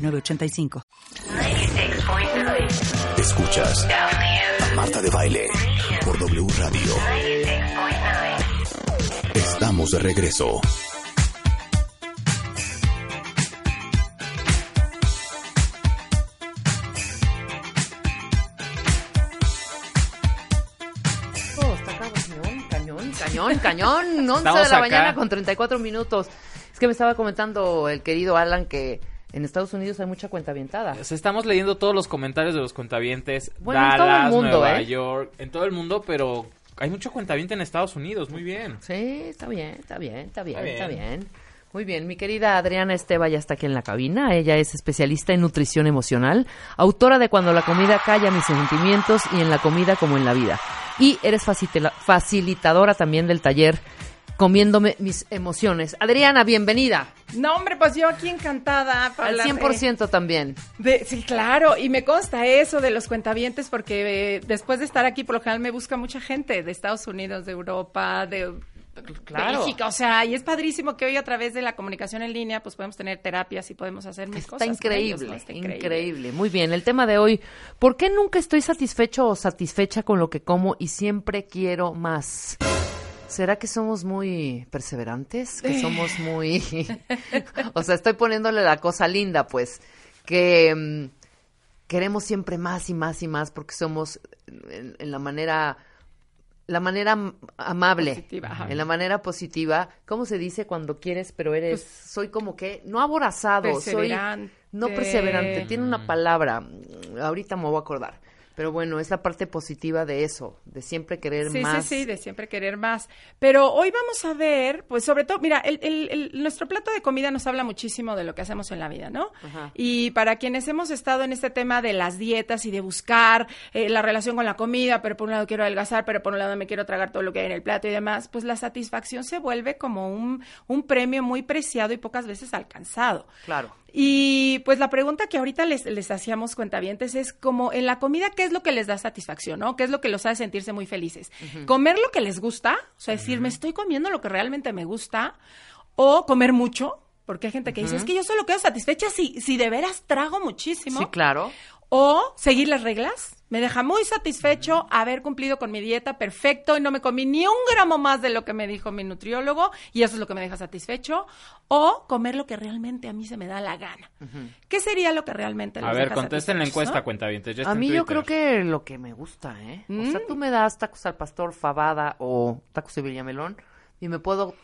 906985. Escuchas a Marta de Baile por W Radio. Estamos de regreso. Está cañón, cañón, cañón, cañón. 11 Estamos de la acá. mañana con 34 minutos. Es que me estaba comentando el querido Alan que en Estados Unidos hay mucha cuenta avientada. Sea, estamos leyendo todos los comentarios de los cuentavientes. Bueno, en Dallas, todo el mundo, Nueva ¿eh? York, en todo el mundo, pero hay mucho cuentaviente en Estados Unidos, muy bien. Sí, está bien, está bien, está bien, Está está bien. bien. Muy bien, mi querida Adriana Esteba ya está aquí en la cabina. Ella es especialista en nutrición emocional, autora de Cuando la comida calla mis sentimientos y en la comida como en la vida. Y eres facilitadora también del taller Comiéndome mis emociones. Adriana, bienvenida. No, hombre, pues yo aquí encantada. para Al hablar de- 100% también. de- sí, claro, y me consta eso de los cuentavientes porque eh, después de estar aquí, por lo general me busca mucha gente de Estados Unidos, de Europa, de Claro. Bélgica, o sea, y es padrísimo que hoy a través de la comunicación en línea pues podemos tener terapias y podemos hacer mil Está cosas. increíble, ellos, ¿no? Está increíble, Muy bien, el tema de hoy, ¿por qué nunca estoy satisfecho o satisfecha con lo que como y siempre quiero más? ¿Será que somos muy perseverantes? ¿Que somos muy... o sea, estoy poniéndole la cosa linda, pues, que mm, queremos siempre más y más y más porque somos en, en la manera... La manera am- amable, Positiva, ajá. en la manera positiva, ¿cómo se dice cuando quieres, pero eres, soy como que, no aborazado, soy Perseverante. no perseverante, tiene una palabra, mm, ahorita me voy a acordar, pero bueno, es la parte positiva de eso, de siempre querer Sí, más. sí, sí, de siempre querer más. Pero hoy vamos a ver, pues sobre todo, mira, el, el- el- nuestro plato de comida nos habla muchísimo de lo que hacemos en la vida, ¿no? Ajá. Y para quienes hemos estado en este tema de las dietas y de buscar eh, la relación con la comida, pero por un lado quiero adelgazar, pero por un lado me quiero tragar todo lo que hay en el plato y demás, pues la satisfacción se vuelve como un, un premio muy preciado y pocas veces alcanzado. Claro. Y pues la pregunta que ahorita les, les hacíamos cuentavientes es como en la comida, ¿qué es lo que les da satisfacción, no? ¿Qué es lo que los hace sentirse muy felices? ¿Comer lo que les gusta? O sea, decir, me estoy comiendo lo que realmente me gusta. O comer mucho, porque hay gente que dice, es que yo solo quedo satisfecha si, si de veras trago muchísimo. Sí, claro. O seguir las reglas. Me deja muy satisfecho haber cumplido con mi dieta perfecto y no me comí ni un gramo más de lo que me dijo mi nutriólogo y eso es lo que me deja satisfecho. O comer lo que realmente a mí se me da la gana. ¿Qué sería lo que realmente A les ver, deja contesten la encuesta, no? ya está A mí yo Twitter. creo que lo que me gusta, ¿eh? O Mm. sea, tú me das tacos al pastor, fabada o tacos de villamelón y me puedo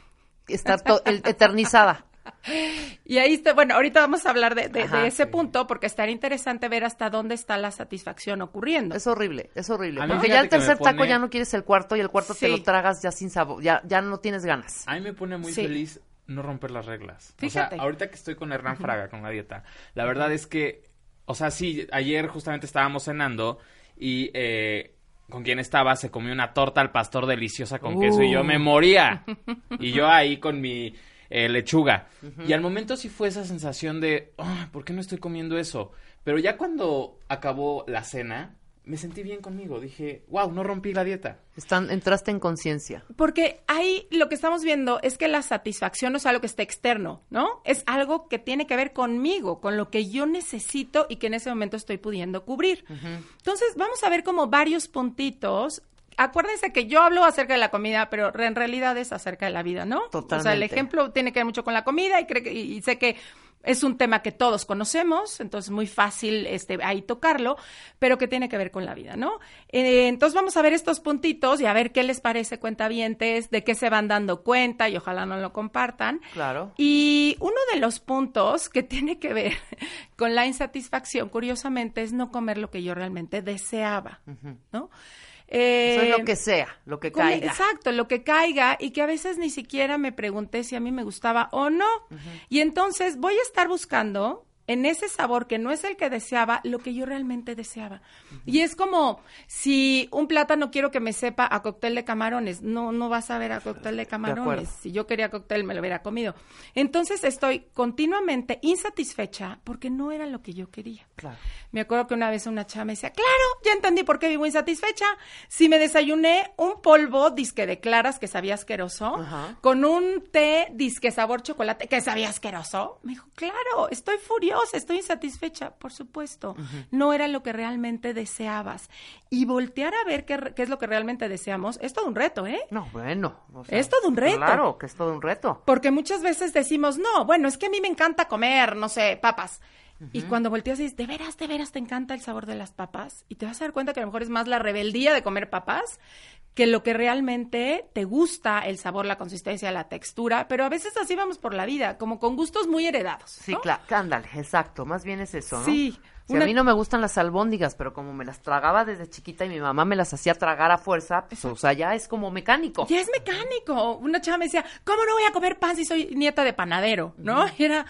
estar eternizada. Y ahí está, bueno, ahorita vamos a hablar de, de- de Ajá. ese punto porque estaría interesante ver hasta dónde está la satisfacción ocurriendo. Es horrible, es horrible. A Porque ya el tercer taco ya no quieres el cuarto y el cuarto te lo tragas ya sin sabor, ya, ya no tienes ganas. A mí me pone muy Sí. feliz no romper las reglas. Fíjate. O sea, ahorita que estoy con Hernán Fraga, con la dieta, la verdad es que, o sea, sí, ayer justamente estábamos cenando y eh, con quien estaba se comió una torta al pastor deliciosa con queso y yo me moría. Y yo ahí con mi eh, lechuga. Y al momento sí fue esa sensación de, "Ah, ¿por qué no estoy comiendo eso? Pero ya cuando acabó la cena, me sentí bien conmigo. Dije, wow, no rompí la dieta. Están, entraste en conciencia. Porque ahí lo que estamos viendo es que la satisfacción no es algo que esté externo, ¿no? Es algo que tiene que ver conmigo, con lo que yo necesito y que en ese momento estoy pudiendo cubrir. Entonces, vamos a ver como varios puntitos. Acuérdense que yo hablo acerca de la comida, pero en realidad es acerca de la vida, ¿no? O sea, el Totalmente. ejemplo tiene que ver mucho con la comida y, creo que- y sé que es un tema que todos conocemos, entonces muy fácil este, ahí tocarlo, pero que tiene que ver con la vida, ¿no? Eh, entonces vamos a ver estos puntitos y a ver qué les parece cuentavientes, de qué se van dando cuenta y ojalá no lo compartan. Claro. Y uno de los puntos que tiene que ver con la insatisfacción, curiosamente, es no comer lo que yo realmente deseaba, ¿no? Eso es Eh, lo que sea, lo que Come- caiga. Exacto, lo que caiga y que a veces ni siquiera me pregunté si a mí me gustaba o no. Y entonces voy a estar buscando en ese sabor que no es el que deseaba, lo que yo realmente deseaba. Y es como si un plátano quiero que me sepa a cóctel de camarones, no, no vas a ver a cóctel de camarones. si yo quería cóctel, me lo hubiera comido. Entonces estoy continuamente insatisfecha porque no era lo que yo quería. Claro. Me acuerdo que una vez una chava me decía, claro, ya entendí por qué vivo insatisfecha. Si me desayuné un polvo disque de claras que sabía asqueroso, con un té disque sabor chocolate que sabía asqueroso, me dijo, claro, estoy furiosa, estoy insatisfecha. Por supuesto, no era lo que realmente deseabas. Y voltear a ver qué, qué es lo que realmente deseamos es todo un reto, ¿eh? No, bueno. o Es todo un reto. Claro, que es todo un reto. Porque muchas veces decimos, no, bueno, es que a mí me encanta comer, no sé, papas. Y cuando volteas y dices, ¿de veras, de veras te encanta el sabor de las papas? Y te vas a dar cuenta que a lo mejor es más la rebeldía de comer papas que lo que realmente te gusta, el sabor, la consistencia, la textura. Pero a veces así vamos por la vida, como con gustos muy heredados. Sí, claro, ándale, exacto, más bien es eso, ¿no? Sí, Si una- a mí no me gustan las albóndigas, pero como me las tragaba desde chiquita y mi mamá me las hacía tragar a fuerza, pues, o sea, ya es como mecánico. Ya es mecánico. Una chava me decía, ¿cómo no voy a comer pan si soy nieta de panadero? ¿No? Y era,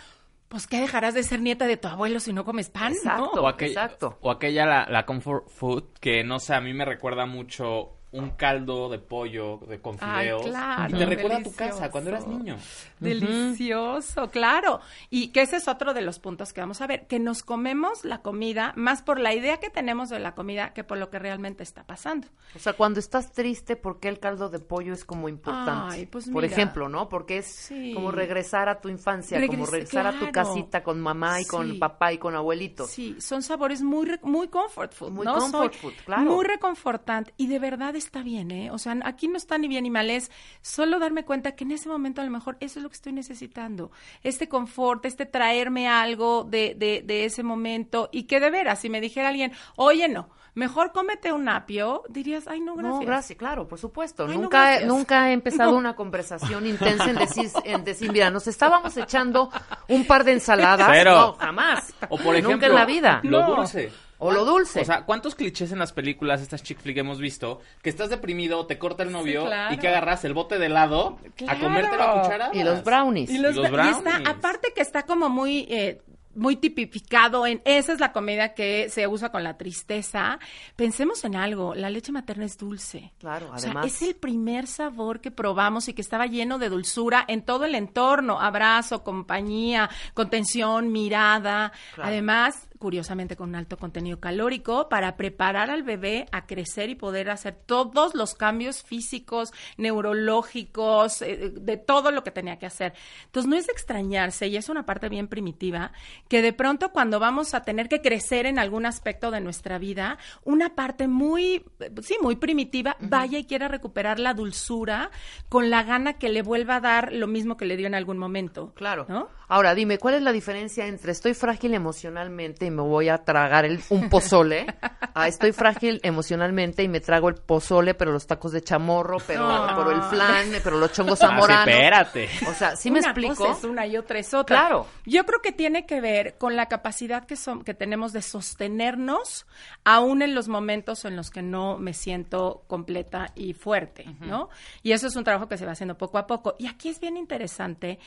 pues, ¿qué dejarás de ser nieta de tu abuelo si no comes pan? ¿no? Exacto. O, aquella, Exacto. o aquella la, la comfort food, que no sé, a mí me recuerda mucho un caldo de pollo de con Ay, fideos. claro, y te recuerda a tu delicioso. casa cuando eras niño. Delicioso, claro. Y que ese es otro de los puntos que vamos a ver, que nos comemos la comida más por la idea que tenemos de la comida que por lo que realmente está pasando. O sea, cuando estás triste, ¿por qué el caldo de pollo es como importante? Ay, pues Por mira. ejemplo, ¿no? Porque es Sí. como regresar a tu infancia, como Regres- regresar a tu casita con mamá y Sí. con papá y con abuelito. Sí, son sabores muy re- muy comfort food, Muy ¿no? comfort Soy food, claro. Muy reconfortante y de verdad está bien, ¿eh? O sea, aquí no está ni bien ni mal, es solo darme cuenta que en ese momento a lo mejor eso es lo que estoy necesitando. Este confort, este traerme algo de, de, de ese momento y que de veras, si me dijera alguien, oye, no, mejor cómete un apio, dirías, ay, no, gracias. No, gracias, claro, por supuesto. Ay, no, nunca, nunca he empezado No. una conversación intensa en decir, en decir, mira, nos estábamos echando un par de ensaladas. Cero. No, jamás. O por ejemplo, nunca en la vida. lo No. dulce. O lo dulce. O sea, ¿cuántos clichés en las películas, estas chick flick hemos visto? Que estás deprimido, te corta el novio claro. y que agarras el bote de helado a comerte la cuchara. y los brownies. Y, los, Y los bra- y está, brownies. aparte que está como muy, eh, muy tipificado en, esa es la comida que se usa con la tristeza. Pensemos en algo, la leche materna es dulce. Claro, O sea, además. es el primer sabor que probamos y que estaba lleno de dulzura en todo el entorno, abrazo, compañía, contención, mirada. Claro. Además, curiosamente con un alto contenido calórico para preparar al bebé a crecer y poder hacer todos los cambios físicos, neurológicos, eh, de todo lo que tenía que hacer. Entonces no es de extrañarse y es una parte bien primitiva que de pronto cuando vamos a tener que crecer en algún aspecto de nuestra vida, una parte muy, sí, muy primitiva, vaya y quiera recuperar la dulzura con la gana que le vuelva a dar lo mismo que le dio en algún momento. Claro. ¿No? Ahora, dime, ¿cuál es la diferencia entre estoy frágil emocionalmente me voy a tragar el, un pozole a estoy frágil emocionalmente y me trago el pozole, pero los tacos de chamorro, pero, No. pero el flan, pero los chongos Ah, sí, zamoranos? espérate. O sea, ¿sí me una explico? cosa es una y otra es otra. Claro. Yo creo que tiene que ver con la capacidad que, son, que tenemos de sostenernos aún en los momentos en los que no me siento completa y fuerte, ¿no? Y eso es un trabajo que se va haciendo poco a poco. Y aquí es bien interesante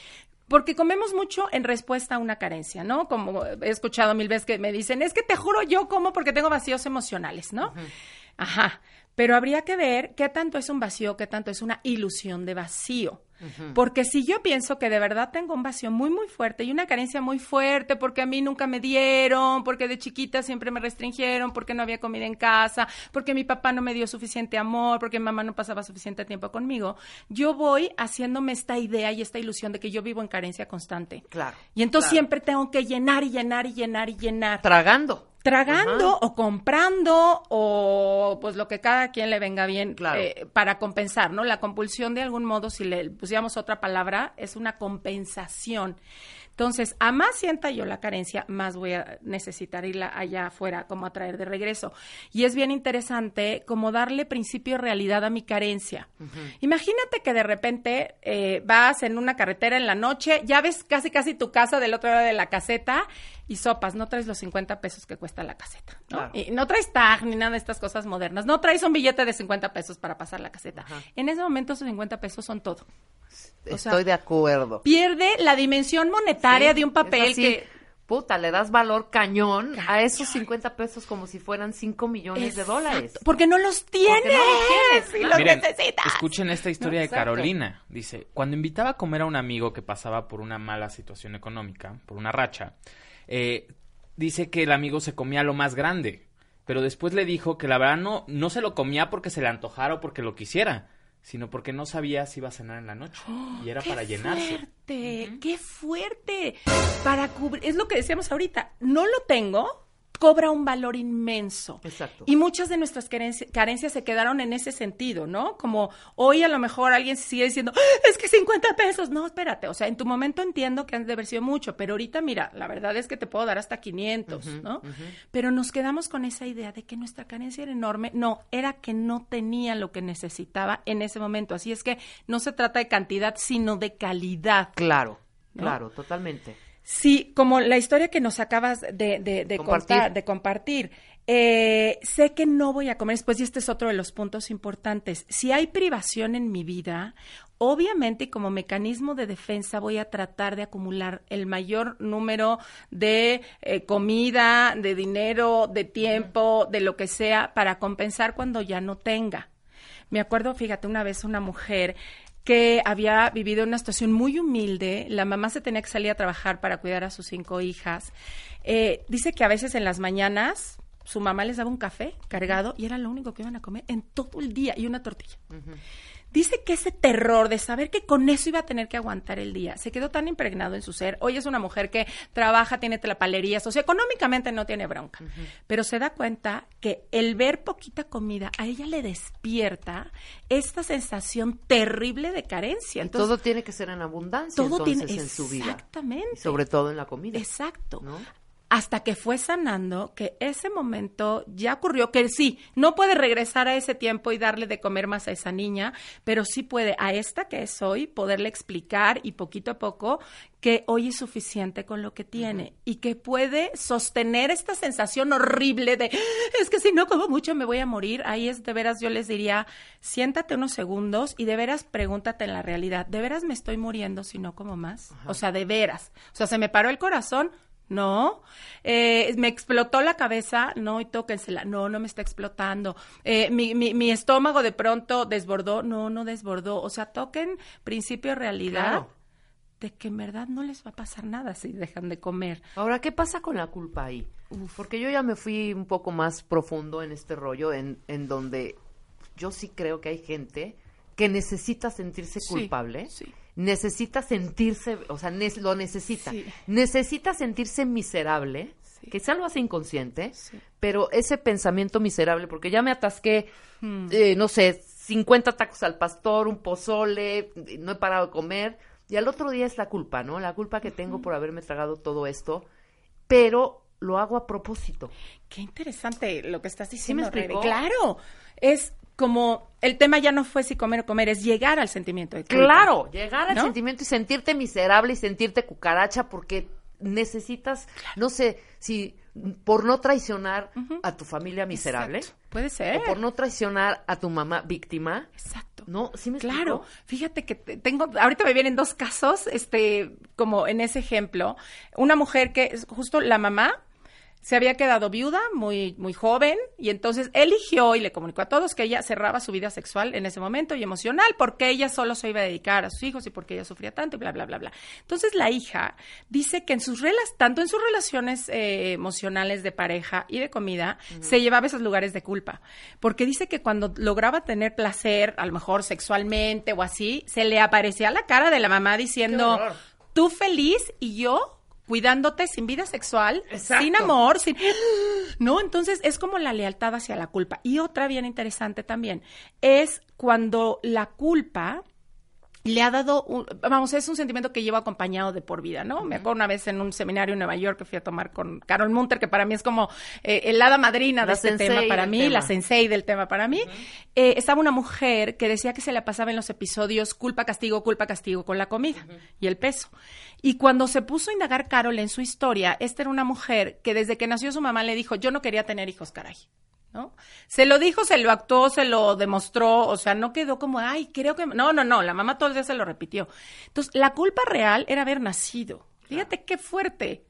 porque comemos mucho en respuesta a una carencia, ¿no? Como he escuchado mil veces que me dicen, es que te juro yo como porque tengo vacíos emocionales, ¿no? Ajá. Pero habría que ver qué tanto es un vacío, qué tanto es una ilusión de vacío. Porque si yo pienso que de verdad tengo un vacío muy, muy fuerte y una carencia muy fuerte porque a mí nunca me dieron, porque de chiquita siempre me restringieron, porque no había comida en casa, porque mi papá no me dio suficiente amor, porque mi mamá no pasaba suficiente tiempo conmigo, yo voy haciéndome esta idea y esta ilusión de que yo vivo en carencia constante. Claro, Y entonces claro. siempre tengo que llenar y llenar y llenar y llenar Tragando. Tragando Ajá. o comprando o pues lo que cada quien le venga bien Claro. eh, para compensar, ¿no? La compulsión de algún modo, si le pusiéramos otra palabra, es una compensación. Entonces, a más sienta yo la carencia, más voy a necesitar irla allá afuera, como a traer de regreso. Y es bien interesante como darle principio de realidad a mi carencia. Imagínate que de repente eh, vas en una carretera en la noche, ya ves casi casi tu casa del otro lado de la caseta y sopas, no traes los 50 pesos que cuesta la caseta, ¿no? Claro. Y no traes tag ni nada de estas cosas modernas, no traes un billete de 50 pesos para pasar la caseta. En ese momento esos 50 pesos son todo. O sea, Estoy de acuerdo. Pierde la dimensión monetaria Sí, de un papel así. que puta, le das valor cañón, a esos 50 pesos como si fueran 5 millones de dólares. Porque no los tienes. no los tienes, y los Miren, necesitas. escuchen esta historia de. Carolina. Dice, cuando invitaba a comer a un amigo que pasaba por una mala situación económica, por una racha, eh, dice que el amigo se comía lo más grande, pero después le dijo que la verdad no, no se lo comía porque se le antojara o porque lo quisiera, sino porque no sabía si iba a cenar en la noche y era ¡Qué para llenarse. fuerte! ¡Qué fuerte! Para cubrir, es lo que decíamos ahorita, no lo tengo, cobra un valor inmenso. Exacto. Y muchas de nuestras carenci- carencias se quedaron en ese sentido, ¿no? Como hoy a lo mejor alguien sigue diciendo, "Ah, es que 50 pesos. No, espérate, o sea, en tu momento entiendo que han de haber sido mucho, pero ahorita mira, la verdad es que te puedo dar hasta 500, ¿no? Pero nos quedamos con esa idea de que nuestra carencia era enorme. No, era que no tenía lo que necesitaba en ese momento. Así es que no se trata de cantidad, sino de calidad. Claro, ¿No? claro, totalmente. Sí, como la historia que nos acabas de, de, de Compartir. contar, de compartir. Eh, sé que no voy a comer después y este es otro de los puntos importantes. Si hay privación en mi vida, obviamente como mecanismo de defensa voy a tratar de acumular el mayor número de eh, comida, de dinero, de tiempo, de lo que sea para compensar cuando ya no tenga. Me acuerdo, fíjate, una vez una mujer que había vivido una situación muy humilde, la mamá se tenía que salir a trabajar para cuidar a sus cinco hijas. Eh, dice que a veces en las mañanas su mamá les daba un café cargado y era lo único que iban a comer en todo el día y una tortilla. Dice que ese terror de saber que con eso iba a tener que aguantar el día se quedó tan impregnado en su ser. Hoy es una mujer que trabaja, tiene tlapalerías, o sea, económicamente no tiene bronca. Pero se da cuenta que el ver poquita comida a ella le despierta esta sensación terrible de carencia. Entonces, todo tiene que ser en abundancia todo entonces tiene en su vida. Exactamente. Sobre todo en la comida. Exacto. ¿no? Hasta que fue sanando, que ese momento ya ocurrió, que sí, no puede regresar a ese tiempo y darle de comer más a esa niña, pero sí puede a esta que es hoy poderle explicar y poquito a poco que hoy es suficiente con lo que tiene y que puede sostener esta sensación horrible de es que si no como mucho me voy a morir. Ahí es de veras, yo les diría, siéntate unos segundos y de veras pregúntate en la realidad, ¿de veras me estoy muriendo si no como más? O sea, de veras. O sea, se me paró el corazón, no. Eh, me explotó la cabeza, no, y tóquensela. No, no me está explotando. Eh, mi, mi, mi estómago de pronto desbordó, no, no desbordó. O sea, toquen principio realidad Claro. de que en verdad no les va a pasar nada si dejan de comer. Ahora, ¿qué pasa con la culpa ahí? Porque yo ya me fui un poco más profundo en este rollo, en, en donde yo sí creo que hay gente que necesita sentirse Sí, culpable, sí. Necesita sentirse, o sea, nes- lo necesita, Sí. necesita sentirse miserable, Sí. quizá lo hace inconsciente, Sí. pero ese pensamiento miserable, porque ya me atasqué, Hmm. eh, no sé, 50 tacos al pastor, un pozole, no he parado de comer, y al otro día es la culpa, ¿no? La culpa que tengo por haberme tragado todo esto, pero lo hago a propósito. Qué interesante lo que estás me diciendo, Rebe. explicó? Claro, es como el tema ya no fue si comer o comer, es llegar al sentimiento de culpa. Claro, llegar al ¿No? sentimiento y sentirte miserable y sentirte cucaracha porque necesitas, no sé, si por no traicionar a tu familia miserable Exacto. Puede ser. o por no traicionar a tu mamá víctima, Exacto. ¿no? ¿Sí me Claro, explico? fíjate que te- tengo, ahorita me vienen dos casos, este, como en ese ejemplo, una mujer que es justo la mamá se había quedado viuda muy, muy joven y entonces eligió y le comunicó a todos que ella cerraba su vida sexual en ese momento y emocional porque ella solo se iba a dedicar a sus hijos y porque ella sufría tanto y bla, bla, bla, bla. Entonces la hija dice que en sus relas, tanto en sus relaciones eh, emocionales de pareja y de comida, se llevaba esos lugares de culpa. Porque dice que cuando lograba tener placer, a lo mejor sexualmente o así, se le aparecía la cara de la mamá diciendo, tú feliz y yo cuidándote sin vida sexual, Exacto. sin amor, sin... No, entonces es como la lealtad hacia la culpa. Y otra bien interesante también es cuando la culpa le ha dado, un- vamos, es un sentimiento que llevo acompañado de por vida, ¿no? Me acuerdo una vez en un seminario en Nueva York que fui a tomar con Carol Munter, que para mí es como eh, el hada madrina de La este tema para mí, tema. la sensei del tema para mí. Eh, estaba una mujer que decía que se le pasaba en los episodios culpa, castigo, culpa, castigo con la comida y el peso. Y cuando se puso a indagar Carol en su historia, esta era una mujer que desde que nació su mamá le dijo, yo no quería tener hijos, caray. ¿No? Se lo dijo, se lo actuó, se lo demostró, o sea, no quedó como, ay, creo que... No, no, no, la mamá todos los días se lo repitió. Entonces, la culpa real era haber nacido. Fíjate qué fuerte.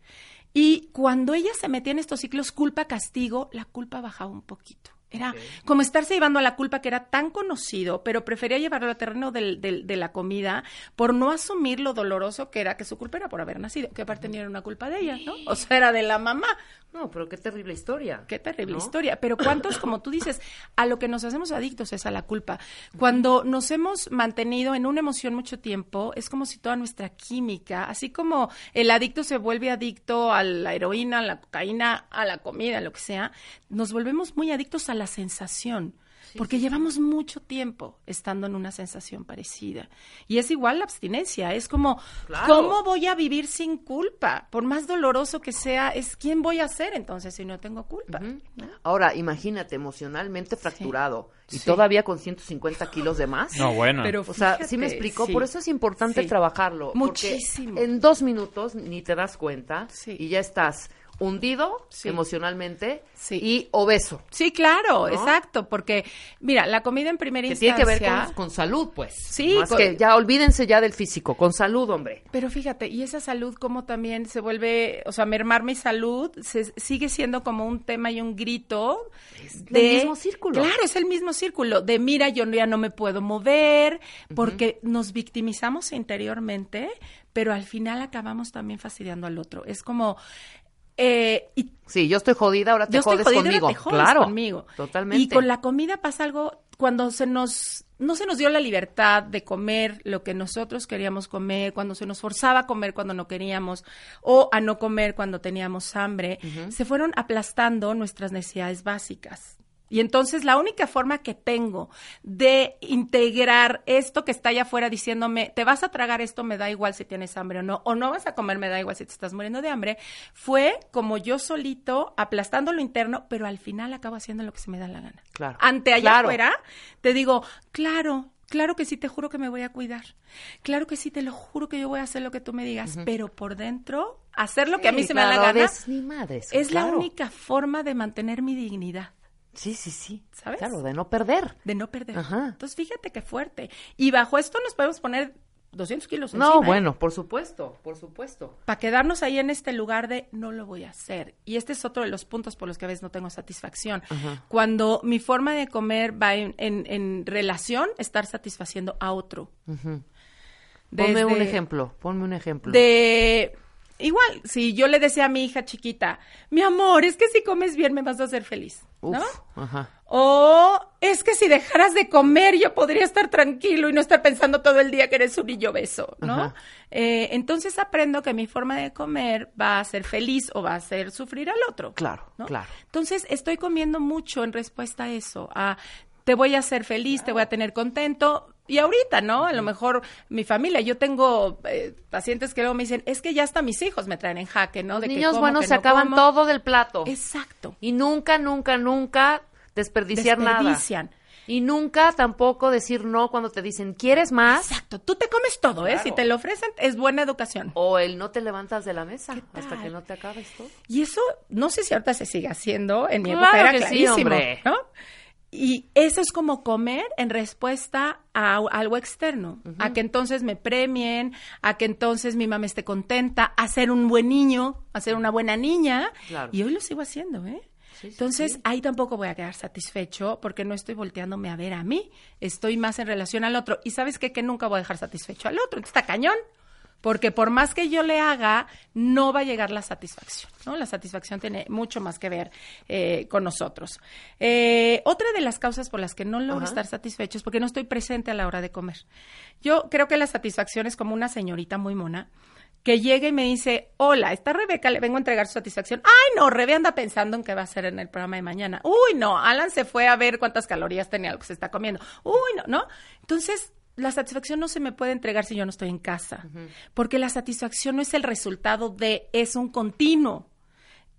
Y cuando ella se metía en estos ciclos culpa-castigo, la culpa bajaba un poquito. Era como estarse llevando a la culpa que era tan conocido, pero prefería llevarlo al terreno del, del- de la comida por no asumir lo doloroso que era que su culpa era por haber nacido, que aparte ni era una culpa de ella, ¿no? O sea, era de la mamá. No, pero qué terrible historia. Qué terrible ¿No? historia. Pero cuántos, como tú dices, a lo que nos hacemos adictos es a la culpa. Cuando nos hemos mantenido en una emoción mucho tiempo, es como si toda nuestra química, así como el adicto se vuelve adicto a la heroína, a la cocaína, a la comida, lo que sea, nos volvemos muy adictos a la sensación. Porque llevamos mucho tiempo estando en una sensación parecida. Y es igual la abstinencia. Es como, Claro. ¿cómo voy a vivir sin culpa? Por más doloroso que sea, es quién voy a ser entonces si no tengo culpa. ¿no? Ahora, imagínate, emocionalmente fracturado y Sí. todavía con 150 kilos de más. No, bueno. Pero O sea, sí me explicó, sí. por eso es importante Sí. trabajarlo. porque Muchísimo. En dos minutos ni te das cuenta Sí. y ya estás hundido Sí. emocionalmente Sí. y obeso. Sí, claro, ¿No? exacto, porque mira, la comida en primera Que tiene instancia que ver con, con salud, pues. Sí, Más con- que ya olvídense ya del físico, con salud, hombre. Pero fíjate, y esa salud como también se vuelve, o sea, mermar mi salud, se, sigue siendo como un tema y un grito. Es del mismo círculo. Claro, es el mismo círculo. De mira, yo ya no me puedo mover, porque nos victimizamos interiormente, pero al final acabamos también fastidiando al otro. Es como... Eh, y Sí, yo estoy jodida, ahora te yo estoy jodes jodida, ahora conmigo. te jodes claro, conmigo. Totalmente. Y con la comida pasa algo cuando se nos no se nos dio la libertad de comer lo que nosotros queríamos comer, cuando se nos forzaba a comer cuando no queríamos o a no comer cuando teníamos hambre, se fueron aplastando nuestras necesidades básicas. Y entonces la única forma que tengo de integrar esto que está allá afuera diciéndome, te vas a tragar esto, me da igual si tienes hambre o no, o no vas a comer, me da igual si te estás muriendo de hambre, fue como yo solito aplastando lo interno, pero al final acabo haciendo lo que se me da la gana. Claro. Ante allá Claro. afuera, te digo, claro, claro que sí, te juro que me voy a cuidar. Claro que sí, te lo juro que yo voy a hacer lo que tú me digas, pero por dentro, hacer lo que a mí se me da la gana madres, es la única forma de mantener mi dignidad. Sí, sí, sí. ¿Sabes? Claro, de no perder. de no perder. Ajá. Entonces, fíjate qué fuerte. Y bajo esto nos podemos poner 200 kilos No, encima, ¿eh? bueno, por supuesto, por supuesto. Para quedarnos ahí en este lugar de no lo voy a hacer. Y este es otro de los puntos por los que a veces no tengo satisfacción. Cuando mi forma de comer va en, en- en relación estar satisfaciendo a otro. Ponme un ejemplo, ponme un ejemplo. De... Igual, si yo le decía a mi hija chiquita, mi amor, es que si comes bien me vas a hacer feliz, Uf, ¿no? ajá. O es que si dejaras de comer yo podría estar tranquilo y no estar pensando todo el día que eres un niño beso, ¿no? Eh, entonces aprendo que mi forma de comer va a ser feliz o va a hacer sufrir al otro. Claro, ¿no? claro. Entonces estoy comiendo mucho en respuesta a eso, a te voy a hacer feliz, te voy a tener contento. Y ahorita, ¿no? A lo mejor mi familia, yo tengo eh, pacientes que luego me dicen, es que ya hasta mis hijos me traen en jaque, ¿no? Los de que niños como, buenos que se no acaban como. todo del plato. Exacto. Y nunca, nunca, nunca desperdiciar nada. Desperdician. Y nunca tampoco decir no cuando te dicen, ¿quieres más? Exacto, tú te comes todo, ¿eh? Si te lo ofrecen, es buena educación. O el no te levantas de la mesa ¿Qué hasta que no te acabes todo. Y eso, no sé si ahorita se sigue haciendo, en mi Claro época era que sí, clarísimo, hombre. ¿no? Y eso es como comer en respuesta a algo externo, a que entonces me premien, a que entonces mi mamá esté contenta, a ser un buen niño, a ser una buena niña. Claro. Y hoy lo sigo haciendo, ¿eh? Sí, sí, Entonces, sí. ahí tampoco voy a quedar satisfecho porque no estoy volteándome a ver a mí, estoy más en relación al otro. Y sabes qué? que nunca voy a dejar satisfecho al otro. Entonces, está cañón. Porque por más que yo le haga, no va a llegar la satisfacción, ¿no? La satisfacción tiene mucho más que ver eh, con nosotros. Eh, otra de las causas por las que no logro Ajá. estar satisfecho es porque no estoy presente a la hora de comer. Yo creo que la satisfacción es como una señorita muy mona que llega y me dice, hola, ¿está Rebeca? Le vengo a entregar su satisfacción. Ay, no, Rebe anda pensando en qué va a hacer en el programa de mañana. Uy, no, Alan se fue a ver cuántas calorías tenía lo que se está comiendo. Uy, no, ¿no? Entonces, la satisfacción no se me puede entregar si yo no estoy en casa, porque la satisfacción no es el resultado de, es un continuo.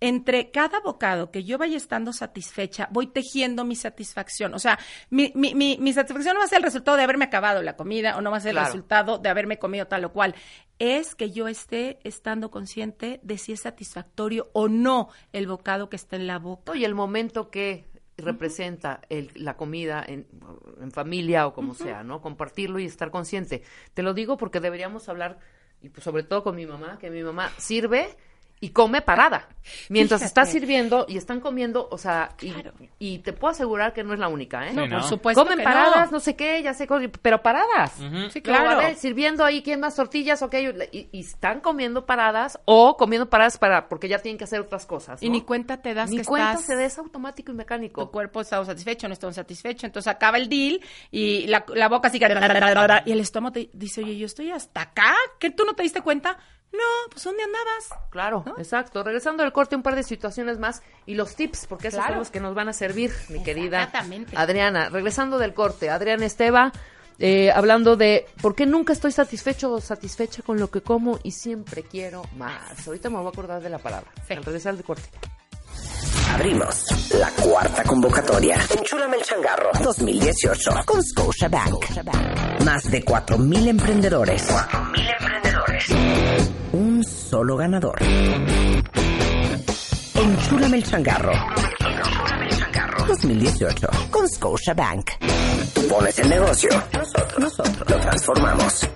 Entre cada bocado que yo vaya estando satisfecha, voy tejiendo mi satisfacción. O sea, mi, mi, mi, mi satisfacción no va a ser el resultado de haberme acabado la comida o no va a ser Claro. el resultado de haberme comido tal o cual. Es que yo esté estando consciente de si es satisfactorio o no el bocado que está en la boca. Y el momento que representa el- la comida en, en familia o como sea, ¿no? Compartirlo y estar consciente. Te lo digo porque deberíamos hablar, y pues sobre todo con mi mamá, que mi mamá sirve y come parada. Mientras Fíjate. está sirviendo y están comiendo, o sea, y, Claro. y te puedo asegurar que no es la única, ¿eh? No, Por supuesto Comen que paradas, no. no. sé qué, ya sé, pero paradas. Sí, claro. a ver, sirviendo ahí, ¿quién más tortillas? Ok, y, y están comiendo paradas o comiendo paradas para porque ya tienen que hacer otras cosas. Y ni cuenta te das Ni que cuenta estás... se da, es automático y mecánico. tu cuerpo está satisfecho, no está satisfecho. Entonces acaba el deal y la, la boca así que... Y el estómago te dice, oye, yo estoy hasta acá. ¿Que tú no te diste cuenta? No, pues ¿dónde andabas? Claro, exacto. Regresando del corte, un par de situaciones más y los tips, porque esos Claro. son los que nos van a servir, mi querida Exactamente. Adriana. Regresando del corte, Adriana Esteba, eh, hablando de por qué nunca estoy satisfecho o satisfecha con lo que como y siempre quiero más. Ahorita me voy a acordar de la palabra. Sí. Al regresar del corte. Abrimos la cuarta convocatoria. Enchúlame el changarro 2018 con Scotiabank. Más de 4.000 emprendedores. 4.000 emprendedores. Un solo ganador. Enchúlame el changarro 2018 con Scotiabank. Tú pones el negocio. Nosotros, nosotros lo transformamos.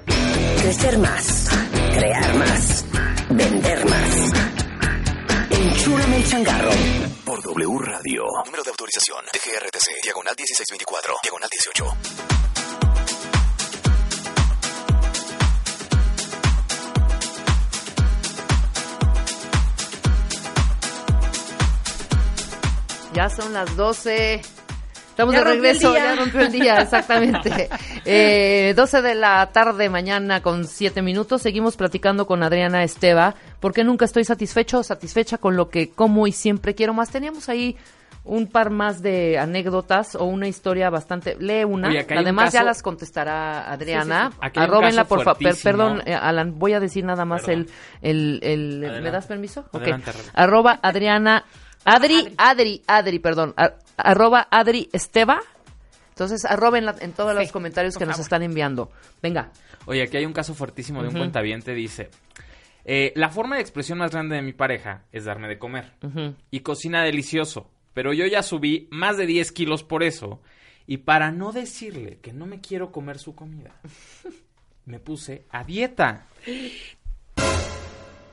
Crecer más. Crear más. Vender más. Enchúlame el changarro. Por W Radio. Número de autorización. DGRTC. Diagonal 1624. Diagonal 18. Ya son las 12. Estamos Ya de regreso, ya rompió el día, exactamente. Eh, 12 de la tarde, mañana con 7 minutos. Seguimos platicando con Adriana Esteba, porque nunca estoy satisfecho o satisfecha con lo que como y siempre quiero más. Teníamos ahí un par más de anécdotas o una historia bastante. Lee una. Oye, un Además, ya las contestará Adriana. Sí, sí, Arróbenla, por favor. Perdón, eh, Alan, voy a decir nada más Perdón. el. el, el- ¿Me das permiso? Adelante, Adriana. Arroba Adriana. Adri, Adri, Adri, perdón. a- arroba Adri Esteba. Entonces, arrobenla en todos los comentarios que nos favor. están enviando. Venga. Oye, aquí hay un caso fuertísimo de un cuentaviente, dice... eh, la forma de expresión más grande de mi pareja es darme de comer. Y cocina delicioso. Pero yo ya subí más de 10 kilos por eso. Y para no decirle que no me quiero comer su comida, me puse a dieta.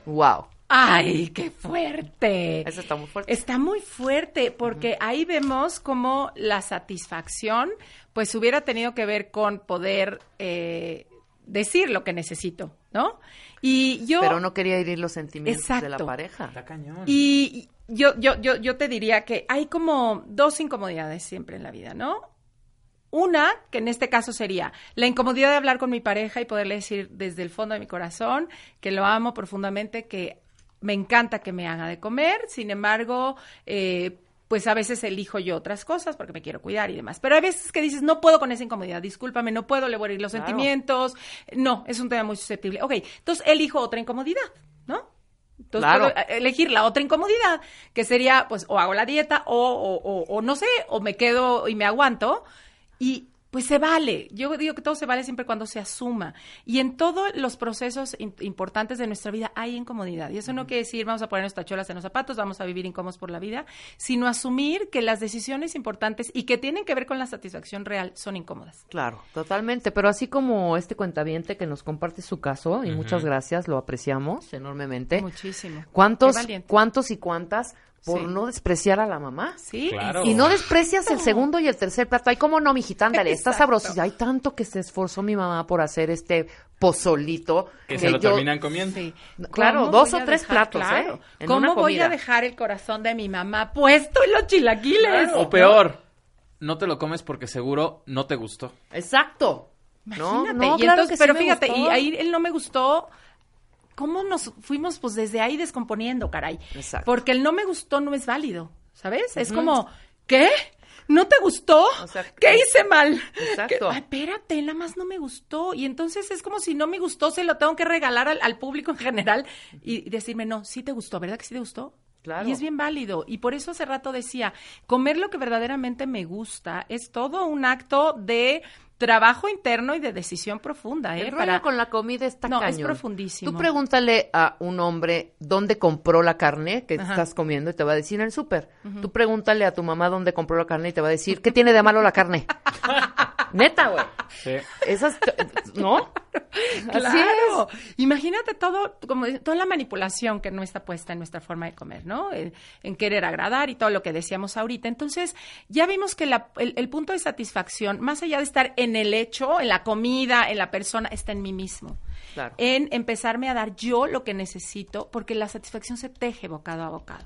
Wow. ¡Ay, qué fuerte! Eso está muy fuerte. Está muy fuerte porque ahí vemos cómo la satisfacción pues hubiera tenido que ver con poder eh, decir lo que necesito, ¿no? Y yo... Pero no quería herir los sentimientos de la pareja. Está cañón. Y yo, yo, yo, yo te diría que hay como dos incomodidades siempre en la vida, ¿no? Una, que en este caso sería la incomodidad de hablar con mi pareja y poderle decir desde el fondo de mi corazón que lo amo profundamente, que me encanta que me haga de comer, sin embargo, eh, pues a veces elijo yo otras cosas porque me quiero cuidar y demás. Pero hay veces que dices, no puedo con esa incomodidad, discúlpame, no puedo, le voy a herir los Claro. sentimientos. No, es un tema muy susceptible. Ok, entonces elijo otra incomodidad, ¿no? Entonces Claro. puedo elegir la otra incomodidad, que sería, pues, o hago la dieta, o, o, o- o no sé, o me quedo y me aguanto. Y pues se vale. Yo digo que todo se vale siempre cuando se asuma. Y en todos los procesos in- importantes de nuestra vida hay incomodidad. Y eso no quiere decir vamos a ponernos tachuelas en los zapatos, vamos a vivir incómodos por la vida, sino asumir que las decisiones importantes y que tienen que ver con la satisfacción real son incómodas. Claro, totalmente. Pero así como este cuentaviente que nos comparte su caso, y muchas gracias, lo apreciamos enormemente. Muchísimo. ¿Cuántos, cuántos y cuántas por Sí. no despreciar a la mamá? Sí, Claro. Y no desprecias el segundo y el tercer plato. Ay, cómo no, mijita, ándale, está sabroso. Hay tanto que se esforzó mi mamá por hacer este pozolito. Que se lo yo- terminan comiendo. Sí. Claro, ¿Cómo dos o tres dejar- platos, claro. ¿eh? En ¿Cómo voy a dejar el corazón de mi mamá puesto en los chilaquiles? O peor, no te lo comes porque seguro no te gustó. Exacto. No, Imagínate. no, y claro entonces, que sí pero me fíjate, gustó. y ahí él no me gustó. ¿Cómo nos fuimos pues desde ahí descomponiendo, caray? Exacto. Porque el no me gustó no es válido, ¿sabes? Es como, ¿qué? ¿No te gustó? O sea, ¿Qué hice mal? Exacto. Ay, espérate, nada más no me gustó. Y entonces es como si no me gustó, se lo tengo que regalar al, al público en general y decirme, no, sí te gustó, ¿verdad que sí te gustó? Claro. Y es bien válido. Y por eso hace rato decía, comer lo que verdaderamente me gusta es todo un acto de trabajo interno y de decisión profunda, ¿eh? El rollo con la comida está No, es cañón. profundísimo. Tú pregúntale a un hombre dónde compró la carne que Ajá. estás comiendo y te va a decir en el súper. Tú pregúntale a tu mamá dónde compró la carne y te va a decir, ¿qué tiene de malo la carne? Neta, güey. Sí. Esas, ¿no? claro. Imagínate todo, como toda la manipulación que no está puesta en nuestra forma de comer, ¿no? En, en querer agradar y todo lo que decíamos ahorita. Entonces, ya vimos que la- el, el punto de satisfacción, más allá de estar en el hecho, en la comida, en la persona, está en mí mismo. Claro. En empezarme a dar yo lo que necesito, porque la satisfacción se teje bocado a bocado.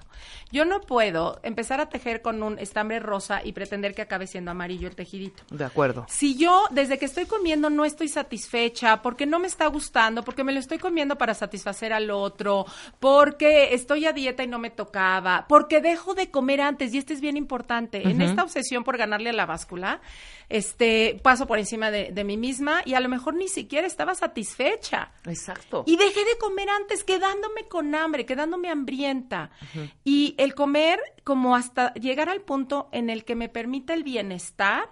Yo no puedo empezar a tejer con un estambre rosa y pretender que acabe siendo amarillo el tejidito. De acuerdo. Si yo desde que estoy comiendo no estoy satisfecha, porque no me está gustando, porque me lo estoy comiendo para satisfacer al otro, porque estoy a dieta y no me tocaba, porque dejo de comer antes, y este es bien importante, en esta obsesión por ganarle a la báscula, este, paso por encima de, de mí misma y a lo mejor ni siquiera estaba satisfecha. Exacto. Y dejé de comer antes, quedándome con hambre, quedándome hambrienta. Y el comer como hasta llegar al punto en el que me permita el bienestar,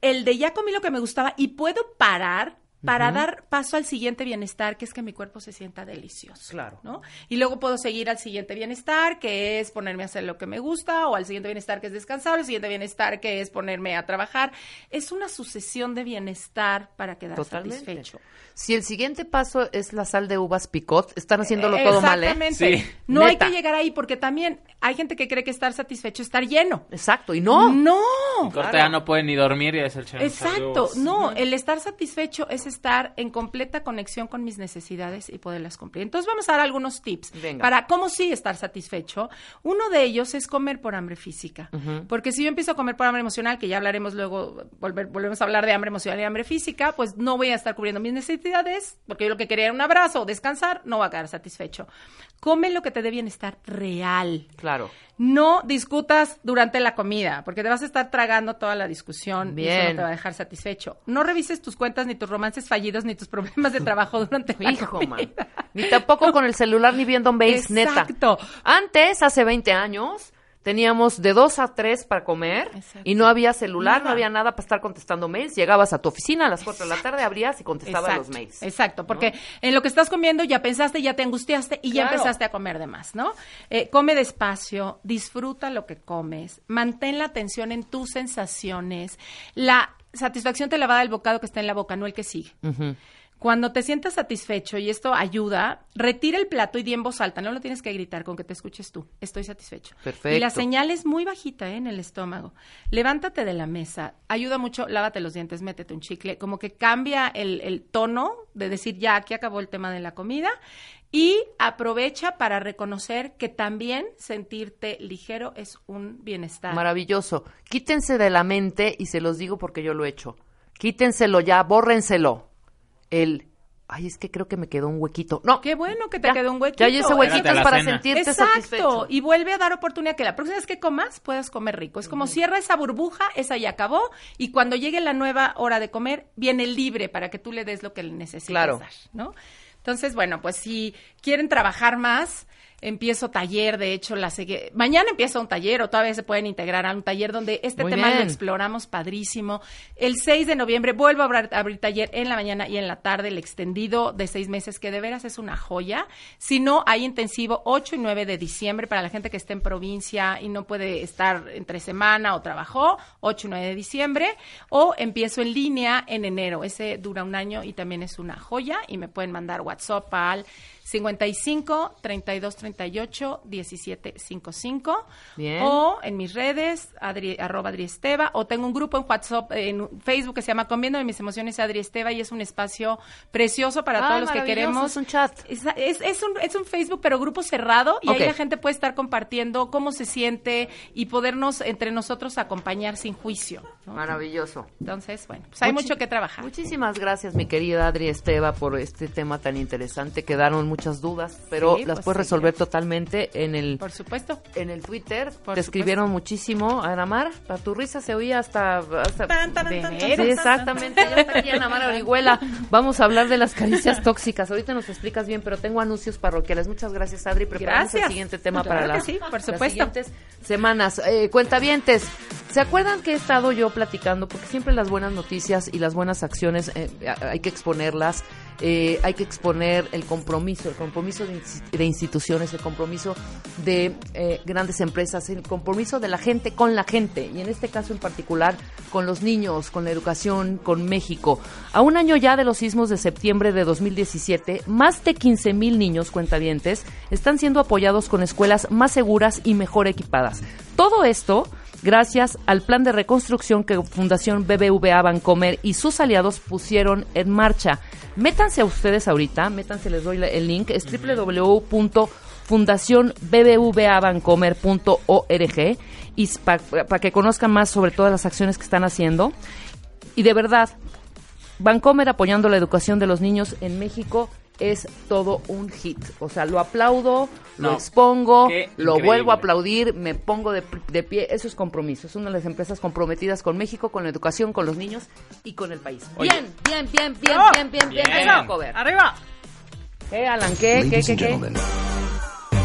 el de ya comí lo que me gustaba y puedo parar para dar paso al siguiente bienestar, que es que mi cuerpo se sienta delicioso. Claro. ¿no? Y luego puedo seguir al siguiente bienestar, que es ponerme a hacer lo que me gusta, o al siguiente bienestar, que es descansar, o al siguiente bienestar, que es ponerme a trabajar. Es una sucesión de bienestar para quedar Totalmente. satisfecho. Si el siguiente paso es la sal de uvas picot, están haciéndolo todo mal, ¿eh? Exactamente. Sí. No hay que llegar ahí porque también hay gente que cree que estar satisfecho es estar lleno. Exacto, y no. No. Corte ya no puede ni dormir y es el. Exacto, no, el estar satisfecho es estar en completa conexión con mis necesidades y poderlas cumplir. Entonces vamos a dar algunos tips Venga. para cómo sí estar satisfecho. Uno de ellos es comer por hambre física, porque si yo empiezo a comer por hambre emocional, que ya hablaremos luego, volver, volvemos a hablar de hambre emocional y hambre física, pues no voy a estar cubriendo mis necesidades, porque yo lo que quería era un abrazo o descansar, no voy a quedar satisfecho. Come lo que te dé bienestar real. Claro. No discutas durante la comida, porque te vas a estar tragando toda la discusión y eso Bien. no te va a dejar satisfecho. No revises tus cuentas, ni tus romances fallidos, ni tus problemas de trabajo durante la Hijo, comida. man. Ni tampoco con el celular ni viendo mails, neta. Exacto. Antes, hace 20 años, teníamos de 2 a 3 para comer Exacto. y no había celular, no había nada para estar contestando mails. Llegabas a tu oficina a las 4 de la tarde, abrías y contestabas Exacto, los mails. Exacto, porque en lo que estás comiendo ya pensaste, ya te angustiaste y ya empezaste a comer de más, ¿no? Eh, come despacio, disfruta lo que comes, mantén la atención en tus sensaciones. La satisfacción te la va a dar el bocado que está en la boca, no el que sigue. Cuando te sientas satisfecho, y esto ayuda, retira el plato y di en voz alta. No lo tienes que gritar con que te escuches tú. Estoy satisfecho. Perfecto. Y la señal es muy bajita ¿eh? en el estómago. Levántate de la mesa. Ayuda mucho, lávate los dientes, métete un chicle. Como que cambia el, el tono de decir, ya, aquí acabó el tema de la comida. Y aprovecha para reconocer que también sentirte ligero es un bienestar. Maravilloso. Quítense de la mente, y se los digo porque yo lo he hecho. Quítenselo ya, bórrenselo. El, ay, es que creo que me quedó un huequito. No, Qué bueno que te ya, quedó un huequito. Ya, y ese huequito es para cena. sentirte Exacto, satisfecho. y vuelve a dar oportunidad que la próxima vez que comas puedas comer rico. Es como cierra esa burbuja, esa ya acabó, y cuando llegue la nueva hora de comer, viene libre para que tú le des lo que le necesitas Claro. dar, ¿no? Entonces, bueno, pues si quieren trabajar más, empiezo taller, de hecho, la segui- mañana empieza un taller o todavía se pueden integrar a un taller donde este Muy tema lo exploramos padrísimo. El 6 de noviembre vuelvo a abrir, abrir taller en la mañana y en la tarde, el extendido de seis meses, que de veras es una joya. Si no, hay intensivo 8 y 9 de diciembre para la gente que esté en provincia y no puede estar entre semana o trabajó, 8 y 9 de diciembre. O empiezo en línea en enero. Ese dura un año y también es una joya y me pueden mandar WhatsApp al 55 32 38 17 55 Bien. o en mis redes Adri, arroba Adri Esteva o tengo un grupo en WhatsApp en Facebook que se llama Comiendo de mis emociones Adri Esteva y es un espacio precioso para Ah, todos los que queremos es un chat. es, es- es un, es un Facebook pero grupo cerrado y ahí la gente puede estar compartiendo cómo se siente y podernos entre nosotros acompañar sin juicio ¿no? Maravilloso. entonces bueno pues hay Muchi- mucho que trabajar Muchísimas gracias, mi querida Adri Esteva, por este tema tan interesante. Quedaron muchas dudas, pero Sí, las pues, puedes sí. resolver totalmente en el por supuesto en el Twitter. Por te escribieron muchísimo. Anamar, a tu risa se oía hasta... hasta... Tan, tan, Sí, exactamente. Ya está aquí Anamar Orihuela. Vamos a hablar de las caricias tóxicas. Ahorita nos explicas bien, pero tengo anuncios parroquiales. Muchas gracias, Adri. Preparamos el siguiente tema Claro para las, sí, por las supuesto. siguientes semanas. Eh, cuentavientes, ¿Se acuerdan que he estado yo platicando? Porque siempre las buenas noticias y las buenas acciones eh, hay que exponerlas, eh, hay que exponer el compromiso, el compromiso de, instituciones, el compromiso de eh, grandes empresas, el compromiso de la gente con la gente, y en este caso en particular con los niños, con la educación, con México. A un año ya de los sismos de septiembre de 2017, más de 15 mil niños cuentavientes están siendo apoyados con escuelas más seguras y mejor equipadas. Todo esto gracias al plan de reconstrucción que Fundación BBVA Bancomer y sus aliados pusieron en marcha. Métanse a ustedes ahorita, métanse, les doy el link, es www.fundacionbbvabancomer.org y para que conozcan más sobre todas las acciones que están haciendo. Y de verdad, Bancomer apoyando la educación de los niños en México es todo un hit. O sea, lo aplaudo, lo expongo, lo vuelvo a aplaudir, me pongo de, pie. Eso es compromiso. Es una de las empresas comprometidas con México, con la educación, con los niños y con el país. Bien, bien, bien, bien, bien, bien, bien, bien, Arriba. ¿Qué, Alan? ¿Qué, qué, qué, qué?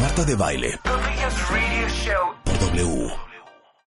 Marta de baile. Por W.